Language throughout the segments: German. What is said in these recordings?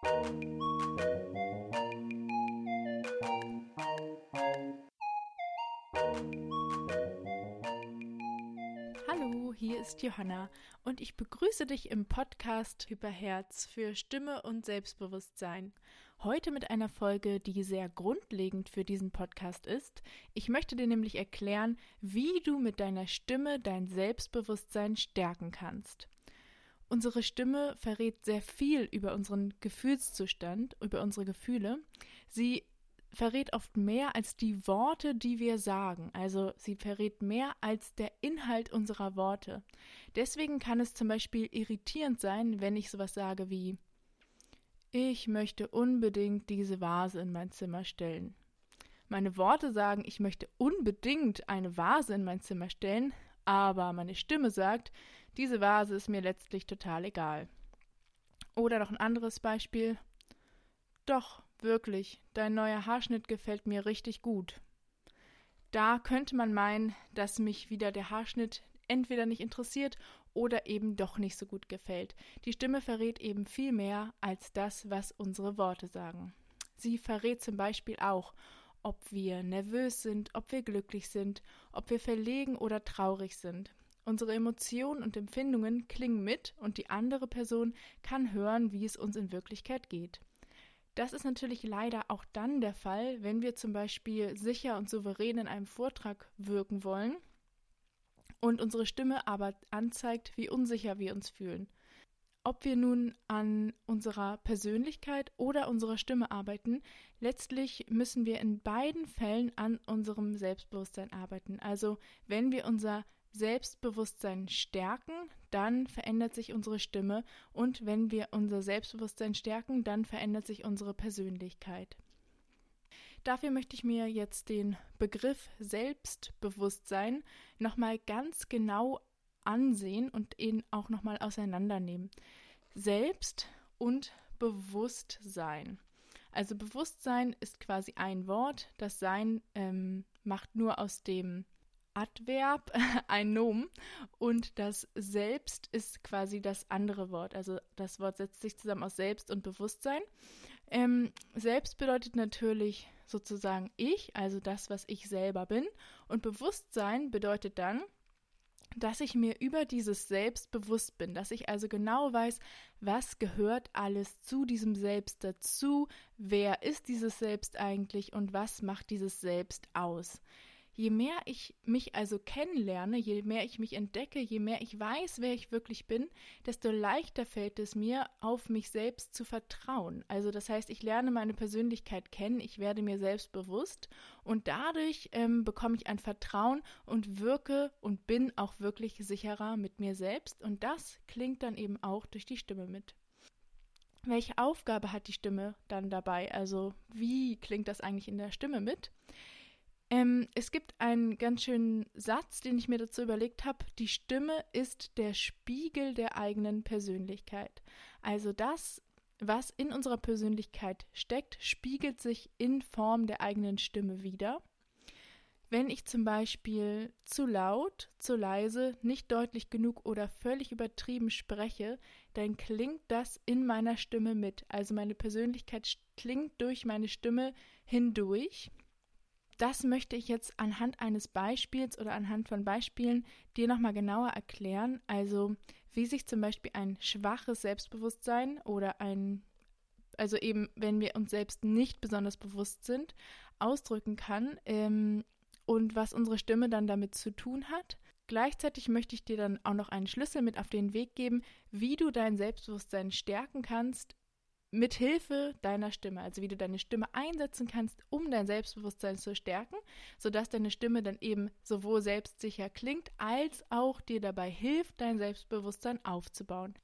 Hallo, hier ist Johanna und ich begrüße dich im Podcast Hyperherz für Stimme und Selbstbewusstsein. Heute mit einer Folge, die sehr grundlegend für diesen Podcast ist. Ich möchte dir nämlich erklären, wie du mit deiner Stimme dein Selbstbewusstsein stärken kannst. Unsere Stimme verrät sehr viel über unseren Gefühlszustand, über unsere Gefühle. Sie verrät oft mehr als die Worte, die wir sagen. Also sie verrät mehr als der Inhalt unserer Worte. Deswegen kann es zum Beispiel irritierend sein, wenn ich sowas sage wie Ich möchte unbedingt diese Vase in mein Zimmer stellen. Meine Worte sagen, ich möchte unbedingt eine Vase in mein Zimmer stellen, aber meine Stimme sagt, diese Vase ist mir letztlich total egal. Oder noch ein anderes Beispiel. Doch, wirklich, dein neuer Haarschnitt gefällt mir richtig gut. Da könnte man meinen, dass mich wieder der Haarschnitt entweder nicht interessiert oder eben doch nicht so gut gefällt. Die Stimme verrät eben viel mehr als das, was unsere Worte sagen. Sie verrät zum Beispiel auch, ob wir nervös sind, ob wir glücklich sind, ob wir verlegen oder traurig sind. Unsere Emotionen und Empfindungen klingen mit und die andere Person kann hören, wie es uns in Wirklichkeit geht. Das ist natürlich leider auch dann der Fall, wenn wir zum Beispiel sicher und souverän in einem Vortrag wirken wollen und unsere Stimme aber anzeigt, wie unsicher wir uns fühlen. Ob wir nun an unserer Persönlichkeit oder unserer Stimme arbeiten, letztlich müssen wir in beiden Fällen an unserem Selbstbewusstsein arbeiten. Also wenn wir unser Selbstbewusstsein stärken, dann verändert sich unsere Stimme und wenn wir unser Selbstbewusstsein stärken, dann verändert sich unsere Persönlichkeit. Dafür möchte ich mir jetzt den Begriff Selbstbewusstsein nochmal ganz genau ansehen und ihn auch nochmal auseinandernehmen. Selbst und Bewusstsein. Also Bewusstsein ist quasi ein Wort. Das Sein ähm, macht nur aus dem Adverb ein Nomen und das Selbst ist quasi das andere Wort. Also das Wort setzt sich zusammen aus Selbst und Bewusstsein. Ähm, selbst bedeutet natürlich sozusagen ich, also das, was ich selber bin. Und Bewusstsein bedeutet dann, dass ich mir über dieses Selbst bewusst bin, dass ich also genau weiß, was gehört alles zu diesem Selbst dazu, wer ist dieses Selbst eigentlich und was macht dieses Selbst aus. Je mehr ich mich also kennenlerne, je mehr ich mich entdecke, je mehr ich weiß, wer ich wirklich bin, desto leichter fällt es mir, auf mich selbst zu vertrauen. Also das heißt, ich lerne meine Persönlichkeit kennen, ich werde mir selbst bewusst und dadurch ähm, bekomme ich ein Vertrauen und wirke und bin auch wirklich sicherer mit mir selbst und das klingt dann eben auch durch die Stimme mit welche Aufgabe hat die Stimme dann dabei? Also wie klingt das eigentlich in der Stimme mit? Ähm, es gibt einen ganz schönen Satz, den ich mir dazu überlegt habe. Die Stimme ist der Spiegel der eigenen Persönlichkeit. Also das, was in unserer Persönlichkeit steckt, spiegelt sich in Form der eigenen Stimme wieder. Wenn ich zum Beispiel zu laut, zu leise, nicht deutlich genug oder völlig übertrieben spreche, dann klingt das in meiner Stimme mit. Also meine Persönlichkeit klingt durch meine Stimme hindurch das möchte ich jetzt anhand eines Beispiels oder anhand von Beispielen dir nochmal genauer erklären. Also wie sich zum Beispiel ein schwaches Selbstbewusstsein oder ein, also eben wenn wir uns selbst nicht besonders bewusst sind, ausdrücken kann ähm, und was unsere Stimme dann damit zu tun hat. Gleichzeitig möchte ich dir dann auch noch einen Schlüssel mit auf den Weg geben, wie du dein Selbstbewusstsein stärken kannst, mit Hilfe deiner Stimme, also wie du deine Stimme einsetzen kannst, um dein Selbstbewusstsein zu stärken, sodass deine Stimme dann eben sowohl selbstsicher klingt, als auch dir dabei hilft, dein Selbstbewusstsein aufzubauen.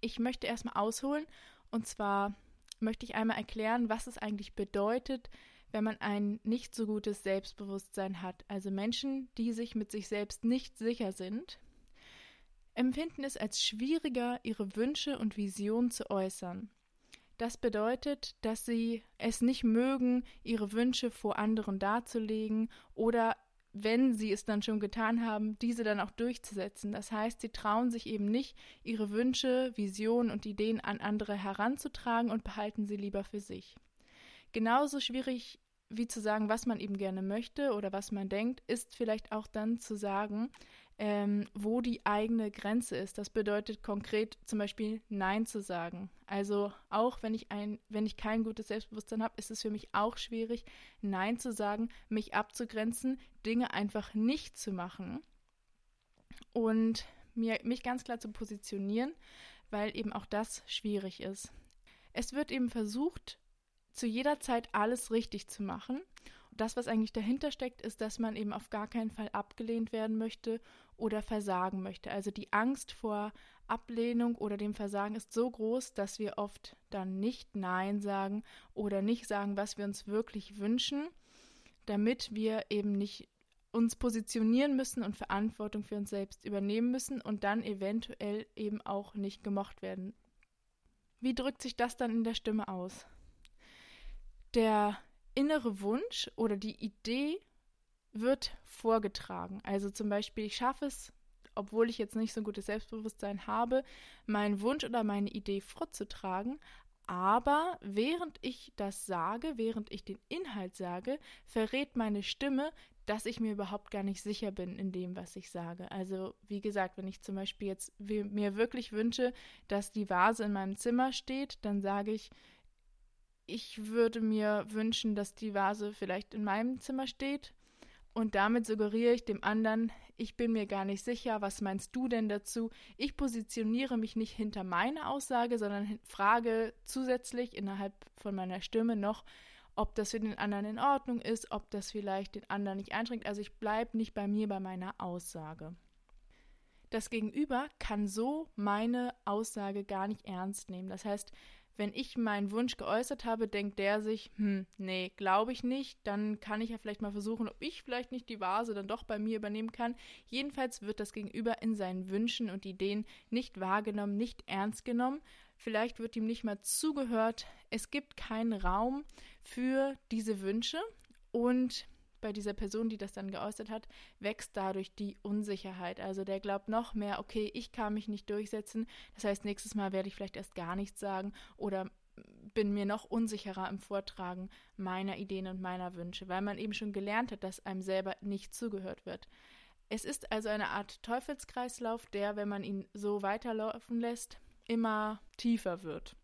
Ich möchte erstmal ausholen und zwar möchte ich einmal erklären, was es eigentlich bedeutet, wenn man ein nicht so gutes Selbstbewusstsein hat. Also Menschen, die sich mit sich selbst nicht sicher sind, empfinden es als schwieriger, ihre Wünsche und Visionen zu äußern. Das bedeutet, dass sie es nicht mögen, ihre Wünsche vor anderen darzulegen oder wenn sie es dann schon getan haben, diese dann auch durchzusetzen. Das heißt, sie trauen sich eben nicht, ihre Wünsche, Visionen und Ideen an andere heranzutragen und behalten sie lieber für sich. Genauso schwierig wie zu sagen, was man eben gerne möchte oder was man denkt, ist vielleicht auch dann zu sagen, ähm, wo die eigene Grenze ist. Das bedeutet konkret zum Beispiel Nein zu sagen. Also auch wenn ich ein, wenn ich kein gutes Selbstbewusstsein habe, ist es für mich auch schwierig, Nein zu sagen, mich abzugrenzen, Dinge einfach nicht zu machen und mir, mich ganz klar zu positionieren, weil eben auch das schwierig ist. Es wird eben versucht, zu jeder Zeit alles richtig zu machen das, was eigentlich dahinter steckt, ist, dass man eben auf gar keinen Fall abgelehnt werden möchte oder versagen möchte. Also die Angst vor Ablehnung oder dem Versagen ist so groß, dass wir oft dann nicht Nein sagen oder nicht sagen, was wir uns wirklich wünschen, damit wir eben nicht uns positionieren müssen und Verantwortung für uns selbst übernehmen müssen und dann eventuell eben auch nicht gemocht werden. Wie drückt sich das dann in der Stimme aus? Der innere Wunsch oder die Idee wird vorgetragen. Also zum Beispiel, ich schaffe es, obwohl ich jetzt nicht so ein gutes Selbstbewusstsein habe, meinen Wunsch oder meine Idee vorzutragen. Aber während ich das sage, während ich den Inhalt sage, verrät meine Stimme, dass ich mir überhaupt gar nicht sicher bin in dem, was ich sage. Also wie gesagt, wenn ich zum Beispiel jetzt mir wirklich wünsche, dass die Vase in meinem Zimmer steht, dann sage ich, ich würde mir wünschen, dass die Vase vielleicht in meinem Zimmer steht. Und damit suggeriere ich dem anderen, ich bin mir gar nicht sicher, was meinst du denn dazu? Ich positioniere mich nicht hinter meiner Aussage, sondern frage zusätzlich innerhalb von meiner Stimme noch, ob das für den anderen in Ordnung ist, ob das vielleicht den anderen nicht einschränkt. Also ich bleibe nicht bei mir, bei meiner Aussage. Das Gegenüber kann so meine Aussage gar nicht ernst nehmen. Das heißt, wenn ich meinen Wunsch geäußert habe, denkt der sich, hm, nee, glaube ich nicht, dann kann ich ja vielleicht mal versuchen, ob ich vielleicht nicht die Vase dann doch bei mir übernehmen kann. Jedenfalls wird das Gegenüber in seinen Wünschen und Ideen nicht wahrgenommen, nicht ernst genommen. Vielleicht wird ihm nicht mal zugehört. Es gibt keinen Raum für diese Wünsche und bei dieser Person, die das dann geäußert hat, wächst dadurch die Unsicherheit. Also der glaubt noch mehr, okay, ich kann mich nicht durchsetzen. Das heißt, nächstes Mal werde ich vielleicht erst gar nichts sagen oder bin mir noch unsicherer im Vortragen meiner Ideen und meiner Wünsche, weil man eben schon gelernt hat, dass einem selber nicht zugehört wird. Es ist also eine Art Teufelskreislauf, der, wenn man ihn so weiterlaufen lässt, immer tiefer wird.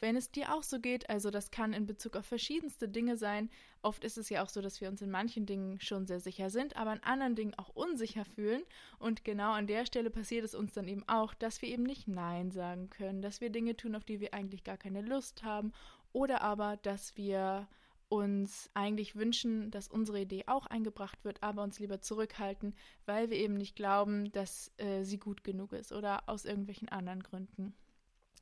Wenn es dir auch so geht, also das kann in Bezug auf verschiedenste Dinge sein. Oft ist es ja auch so, dass wir uns in manchen Dingen schon sehr sicher sind, aber in anderen Dingen auch unsicher fühlen. Und genau an der Stelle passiert es uns dann eben auch, dass wir eben nicht Nein sagen können, dass wir Dinge tun, auf die wir eigentlich gar keine Lust haben oder aber, dass wir uns eigentlich wünschen, dass unsere Idee auch eingebracht wird, aber uns lieber zurückhalten, weil wir eben nicht glauben, dass äh, sie gut genug ist oder aus irgendwelchen anderen Gründen.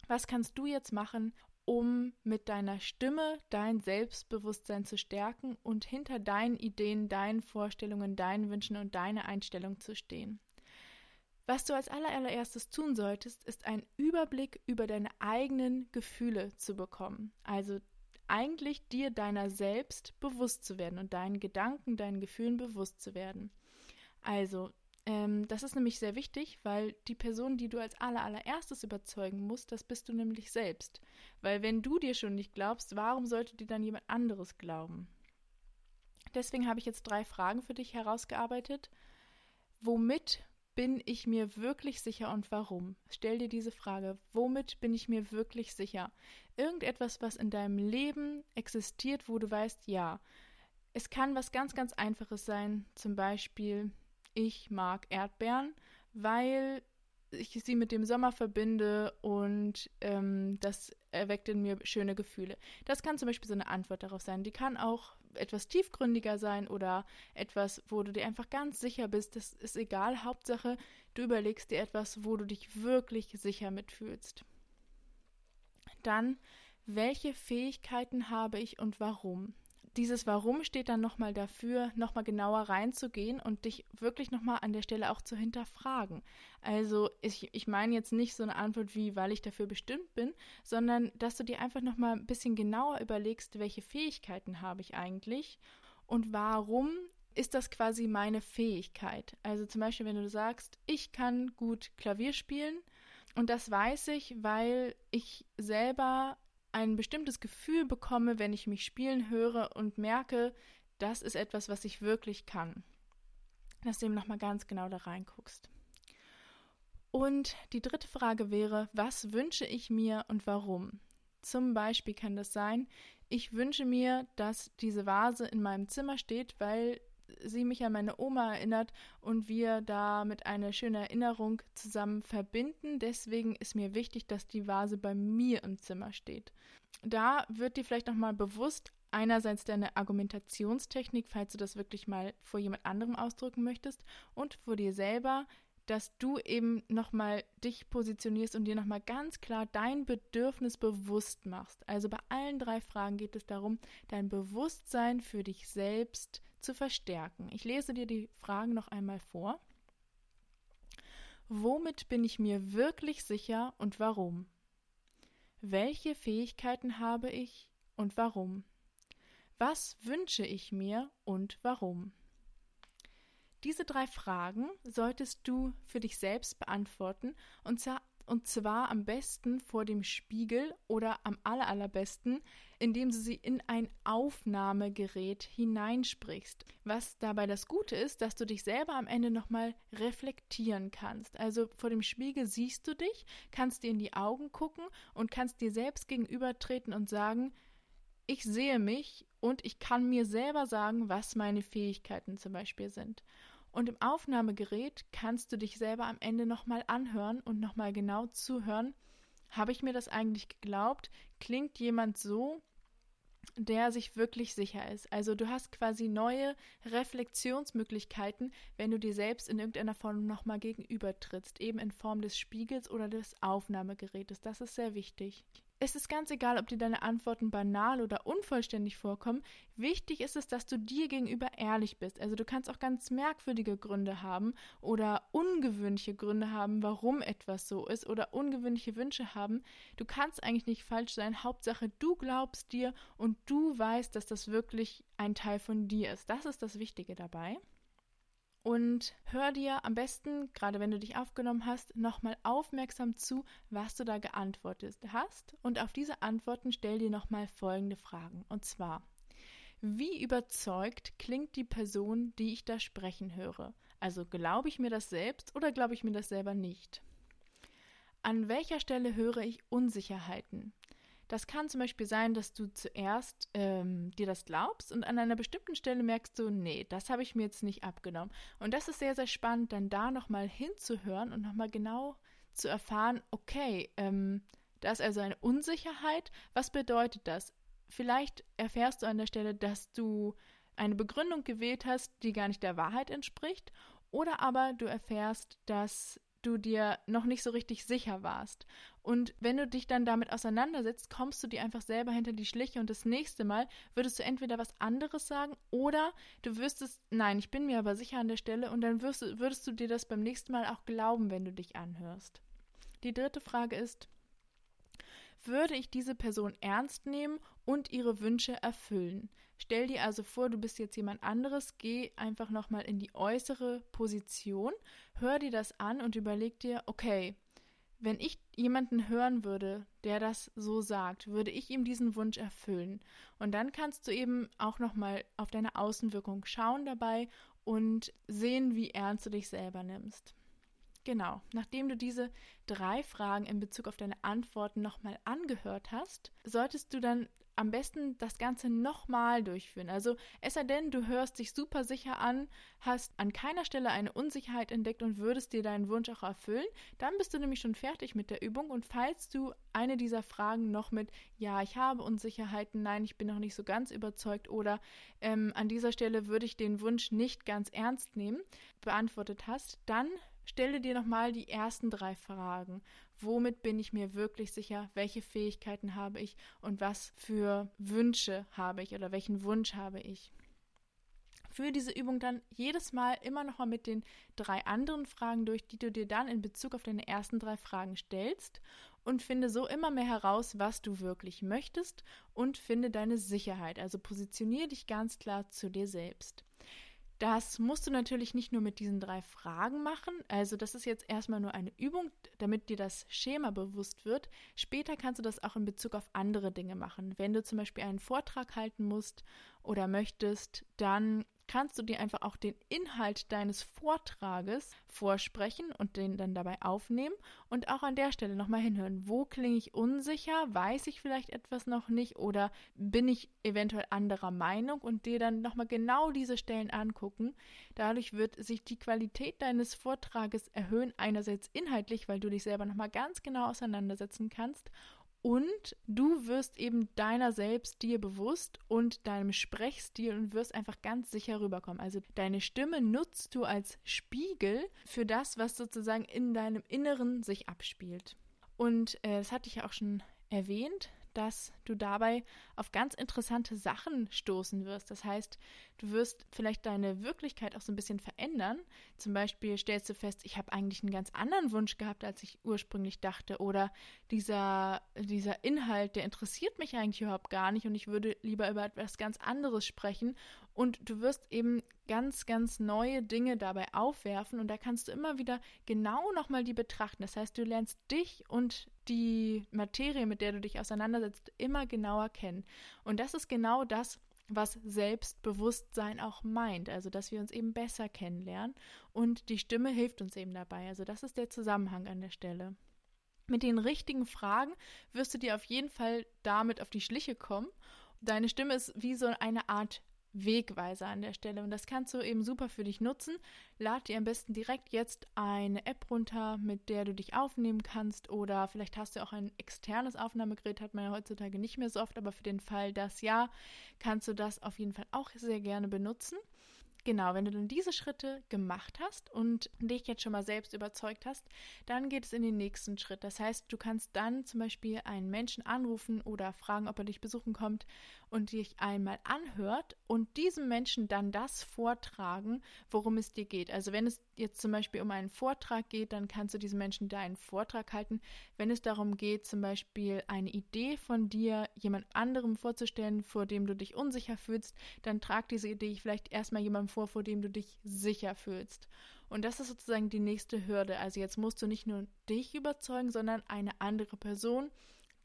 Was kannst du jetzt machen, um mit deiner Stimme dein Selbstbewusstsein zu stärken und hinter deinen Ideen, deinen Vorstellungen, deinen Wünschen und deine Einstellung zu stehen? Was du als allererstes tun solltest, ist einen Überblick über deine eigenen Gefühle zu bekommen. Also eigentlich dir deiner selbst bewusst zu werden und deinen Gedanken, deinen Gefühlen bewusst zu werden. Also ähm, das ist nämlich sehr wichtig, weil die Person, die du als allererstes überzeugen musst, das bist du nämlich selbst. Weil wenn du dir schon nicht glaubst, warum sollte dir dann jemand anderes glauben? Deswegen habe ich jetzt drei Fragen für dich herausgearbeitet. Womit bin ich mir wirklich sicher und warum? Stell dir diese Frage. Womit bin ich mir wirklich sicher? Irgendetwas, was in deinem Leben existiert, wo du weißt, ja. Es kann was ganz, ganz Einfaches sein. Zum Beispiel, ich mag Erdbeeren, weil ich sie mit dem Sommer verbinde und ähm, das erweckt in mir schöne Gefühle. Das kann zum Beispiel so eine Antwort darauf sein. Die kann auch etwas tiefgründiger sein oder etwas, wo du dir einfach ganz sicher bist. Das ist egal. Hauptsache, du überlegst dir etwas, wo du dich wirklich sicher mitfühlst. Dann, welche Fähigkeiten habe ich und warum? Dieses Warum steht dann nochmal dafür, nochmal genauer reinzugehen und dich wirklich nochmal an der Stelle auch zu hinterfragen. Also ich, ich meine jetzt nicht so eine Antwort wie, weil ich dafür bestimmt bin, sondern dass du dir einfach nochmal ein bisschen genauer überlegst, welche Fähigkeiten habe ich eigentlich und warum ist das quasi meine Fähigkeit. Also zum Beispiel, wenn du sagst, ich kann gut Klavier spielen und das weiß ich, weil ich selber ein bestimmtes Gefühl bekomme, wenn ich mich spielen höre und merke, das ist etwas, was ich wirklich kann. Dass du eben nochmal ganz genau da reinguckst. Und die dritte Frage wäre, was wünsche ich mir und warum? Zum Beispiel kann das sein, ich wünsche mir, dass diese Vase in meinem Zimmer steht, weil sie mich an meine Oma erinnert und wir damit eine schöne Erinnerung zusammen verbinden. Deswegen ist mir wichtig, dass die Vase bei mir im Zimmer steht. Da wird dir vielleicht nochmal bewusst, einerseits deine Argumentationstechnik, falls du das wirklich mal vor jemand anderem ausdrücken möchtest, und vor dir selber, dass du eben nochmal dich positionierst und dir nochmal ganz klar dein Bedürfnis bewusst machst. Also bei allen drei Fragen geht es darum, dein Bewusstsein für dich selbst zu verstärken. Ich lese dir die Fragen noch einmal vor. Womit bin ich mir wirklich sicher und warum? Welche Fähigkeiten habe ich und warum? Was wünsche ich mir und warum? Diese drei Fragen solltest du für dich selbst beantworten und zwar, und zwar am besten vor dem Spiegel oder am allerallerbesten, indem du sie in ein Aufnahmegerät hineinsprichst. Was dabei das Gute ist, dass du dich selber am Ende nochmal reflektieren kannst. Also vor dem Spiegel siehst du dich, kannst dir in die Augen gucken und kannst dir selbst gegenübertreten und sagen, ich sehe mich und ich kann mir selber sagen, was meine Fähigkeiten zum Beispiel sind. Und im Aufnahmegerät kannst du dich selber am Ende nochmal anhören und nochmal genau zuhören. Habe ich mir das eigentlich geglaubt? Klingt jemand so, der sich wirklich sicher ist. Also du hast quasi neue Reflexionsmöglichkeiten, wenn du dir selbst in irgendeiner Form nochmal gegenübertrittst, eben in Form des Spiegels oder des Aufnahmegerätes. Das ist sehr wichtig. Es ist ganz egal, ob dir deine Antworten banal oder unvollständig vorkommen. Wichtig ist es, dass du dir gegenüber ehrlich bist. Also du kannst auch ganz merkwürdige Gründe haben oder ungewöhnliche Gründe haben, warum etwas so ist oder ungewöhnliche Wünsche haben. Du kannst eigentlich nicht falsch sein. Hauptsache, du glaubst dir und du weißt, dass das wirklich ein Teil von dir ist. Das ist das Wichtige dabei und hör dir am besten, gerade wenn du dich aufgenommen hast, nochmal aufmerksam zu, was du da geantwortet hast. Und auf diese Antworten stell dir nochmal folgende Fragen. Und zwar, wie überzeugt klingt die Person, die ich da sprechen höre? Also glaube ich mir das selbst oder glaube ich mir das selber nicht? An welcher Stelle höre ich Unsicherheiten? Das kann zum Beispiel sein, dass du zuerst ähm, dir das glaubst und an einer bestimmten Stelle merkst du, nee, das habe ich mir jetzt nicht abgenommen. Und das ist sehr, sehr spannend, dann da nochmal hinzuhören und nochmal genau zu erfahren, okay, ähm, da ist also eine Unsicherheit. Was bedeutet das? Vielleicht erfährst du an der Stelle, dass du eine Begründung gewählt hast, die gar nicht der Wahrheit entspricht. Oder aber du erfährst, dass du dir noch nicht so richtig sicher warst. Und wenn du dich dann damit auseinandersetzt, kommst du dir einfach selber hinter die Schliche und das nächste Mal würdest du entweder was anderes sagen oder du wüsstest, nein, ich bin mir aber sicher an der Stelle und dann wirst, würdest du dir das beim nächsten Mal auch glauben, wenn du dich anhörst. Die dritte Frage ist, würde ich diese Person ernst nehmen und ihre Wünsche erfüllen? Stell dir also vor, du bist jetzt jemand anderes, geh einfach nochmal in die äußere Position, hör dir das an und überleg dir, okay, wenn ich jemanden hören würde, der das so sagt, würde ich ihm diesen Wunsch erfüllen. Und dann kannst du eben auch nochmal auf deine Außenwirkung schauen dabei und sehen, wie ernst du dich selber nimmst. Genau, nachdem du diese drei Fragen in Bezug auf deine Antworten nochmal angehört hast, solltest du dann am besten das Ganze nochmal durchführen. Also es sei denn, du hörst dich super sicher an, hast an keiner Stelle eine Unsicherheit entdeckt und würdest dir deinen Wunsch auch erfüllen, dann bist du nämlich schon fertig mit der Übung und falls du eine dieser Fragen noch mit Ja, ich habe Unsicherheiten, nein, ich bin noch nicht so ganz überzeugt oder ähm, an dieser Stelle würde ich den Wunsch nicht ganz ernst nehmen, beantwortet hast, dann Stelle dir nochmal die ersten drei Fragen. Womit bin ich mir wirklich sicher? Welche Fähigkeiten habe ich? Und was für Wünsche habe ich oder welchen Wunsch habe ich? Führe diese Übung dann jedes Mal immer nochmal mit den drei anderen Fragen durch, die du dir dann in Bezug auf deine ersten drei Fragen stellst und finde so immer mehr heraus, was du wirklich möchtest und finde deine Sicherheit. Also positioniere dich ganz klar zu dir selbst. Das musst du natürlich nicht nur mit diesen drei Fragen machen. Also das ist jetzt erstmal nur eine Übung, damit dir das Schema bewusst wird. Später kannst du das auch in Bezug auf andere Dinge machen. Wenn du zum Beispiel einen Vortrag halten musst oder möchtest, dann kannst du dir einfach auch den Inhalt deines Vortrages vorsprechen und den dann dabei aufnehmen und auch an der Stelle nochmal hinhören. Wo klinge ich unsicher? Weiß ich vielleicht etwas noch nicht oder bin ich eventuell anderer Meinung und dir dann nochmal genau diese Stellen angucken. Dadurch wird sich die Qualität deines Vortrages erhöhen, einerseits inhaltlich, weil du dich selber nochmal ganz genau auseinandersetzen kannst und du wirst eben deiner selbst dir bewusst und deinem Sprechstil und wirst einfach ganz sicher rüberkommen. Also deine Stimme nutzt du als Spiegel für das, was sozusagen in deinem Inneren sich abspielt. Und äh, das hatte ich ja auch schon erwähnt dass du dabei auf ganz interessante Sachen stoßen wirst. Das heißt, du wirst vielleicht deine Wirklichkeit auch so ein bisschen verändern. Zum Beispiel stellst du fest, ich habe eigentlich einen ganz anderen Wunsch gehabt, als ich ursprünglich dachte. Oder dieser, dieser Inhalt, der interessiert mich eigentlich überhaupt gar nicht und ich würde lieber über etwas ganz anderes sprechen. Und du wirst eben ganz, ganz neue Dinge dabei aufwerfen und da kannst du immer wieder genau nochmal die betrachten. Das heißt, du lernst dich und die Materie, mit der du dich auseinandersetzt, immer genauer kennen. Und das ist genau das, was Selbstbewusstsein auch meint, also dass wir uns eben besser kennenlernen und die Stimme hilft uns eben dabei. Also das ist der Zusammenhang an der Stelle. Mit den richtigen Fragen wirst du dir auf jeden Fall damit auf die Schliche kommen. Deine Stimme ist wie so eine Art Wegweiser an der Stelle. Und das kannst du eben super für dich nutzen. Lad dir am besten direkt jetzt eine App runter, mit der du dich aufnehmen kannst. Oder vielleicht hast du auch ein externes Aufnahmegerät, hat man ja heutzutage nicht mehr so oft, aber für den Fall das ja, kannst du das auf jeden Fall auch sehr gerne benutzen. Genau, wenn du dann diese Schritte gemacht hast und dich jetzt schon mal selbst überzeugt hast, dann geht es in den nächsten Schritt. Das heißt, du kannst dann zum Beispiel einen Menschen anrufen oder fragen, ob er dich besuchen kommt und dich einmal anhört und diesem Menschen dann das vortragen, worum es dir geht. Also wenn es jetzt zum Beispiel um einen Vortrag geht, dann kannst du diesem Menschen da einen Vortrag halten. Wenn es darum geht, zum Beispiel eine Idee von dir jemand anderem vorzustellen, vor dem du dich unsicher fühlst, dann trag diese Idee vielleicht erstmal jemandem vor, vor dem du dich sicher fühlst. Und das ist sozusagen die nächste Hürde. Also jetzt musst du nicht nur dich überzeugen, sondern eine andere Person,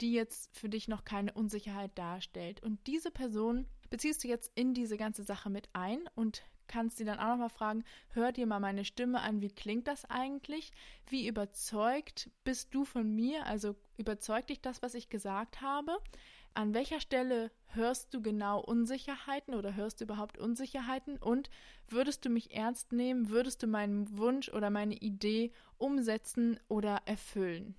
die jetzt für dich noch keine Unsicherheit darstellt. Und diese Person beziehst du jetzt in diese ganze Sache mit ein und kannst sie dann auch nochmal fragen, hör dir mal meine Stimme an, wie klingt das eigentlich? Wie überzeugt bist du von mir? Also überzeugt dich das, was ich gesagt habe? An welcher Stelle hörst du genau Unsicherheiten oder hörst du überhaupt Unsicherheiten? Und würdest du mich ernst nehmen? Würdest du meinen Wunsch oder meine Idee umsetzen oder erfüllen?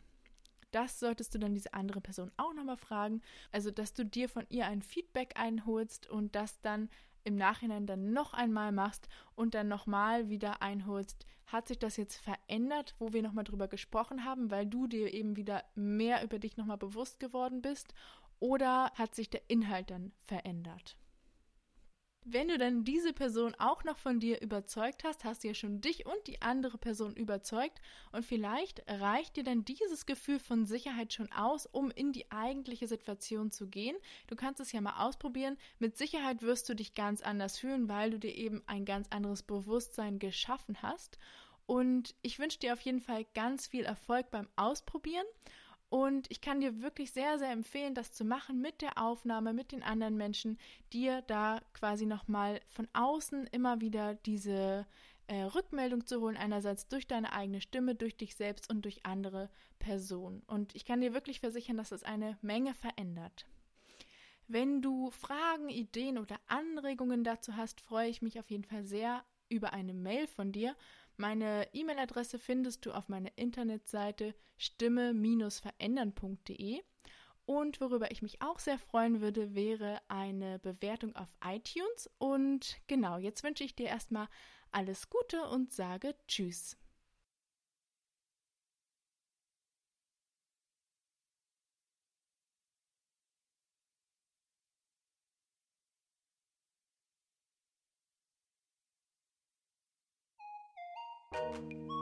Das solltest du dann diese andere Person auch nochmal fragen. Also, dass du dir von ihr ein Feedback einholst und das dann im Nachhinein dann noch einmal machst und dann nochmal wieder einholst, hat sich das jetzt verändert, wo wir nochmal drüber gesprochen haben, weil du dir eben wieder mehr über dich nochmal bewusst geworden bist oder hat sich der Inhalt dann verändert? Wenn du dann diese Person auch noch von dir überzeugt hast, hast du ja schon dich und die andere Person überzeugt und vielleicht reicht dir dann dieses Gefühl von Sicherheit schon aus, um in die eigentliche Situation zu gehen. Du kannst es ja mal ausprobieren. Mit Sicherheit wirst du dich ganz anders fühlen, weil du dir eben ein ganz anderes Bewusstsein geschaffen hast. Und ich wünsche dir auf jeden Fall ganz viel Erfolg beim Ausprobieren. Und ich kann dir wirklich sehr, sehr empfehlen, das zu machen mit der Aufnahme, mit den anderen Menschen, dir da quasi nochmal von außen immer wieder diese äh, Rückmeldung zu holen, einerseits durch deine eigene Stimme, durch dich selbst und durch andere Personen. Und ich kann dir wirklich versichern, dass es eine Menge verändert. Wenn du Fragen, Ideen oder Anregungen dazu hast, freue ich mich auf jeden Fall sehr über eine Mail von dir meine E-Mail-Adresse findest du auf meiner Internetseite stimme-verändern.de. Und worüber ich mich auch sehr freuen würde, wäre eine Bewertung auf iTunes. Und genau, jetzt wünsche ich dir erstmal alles Gute und sage Tschüss. Música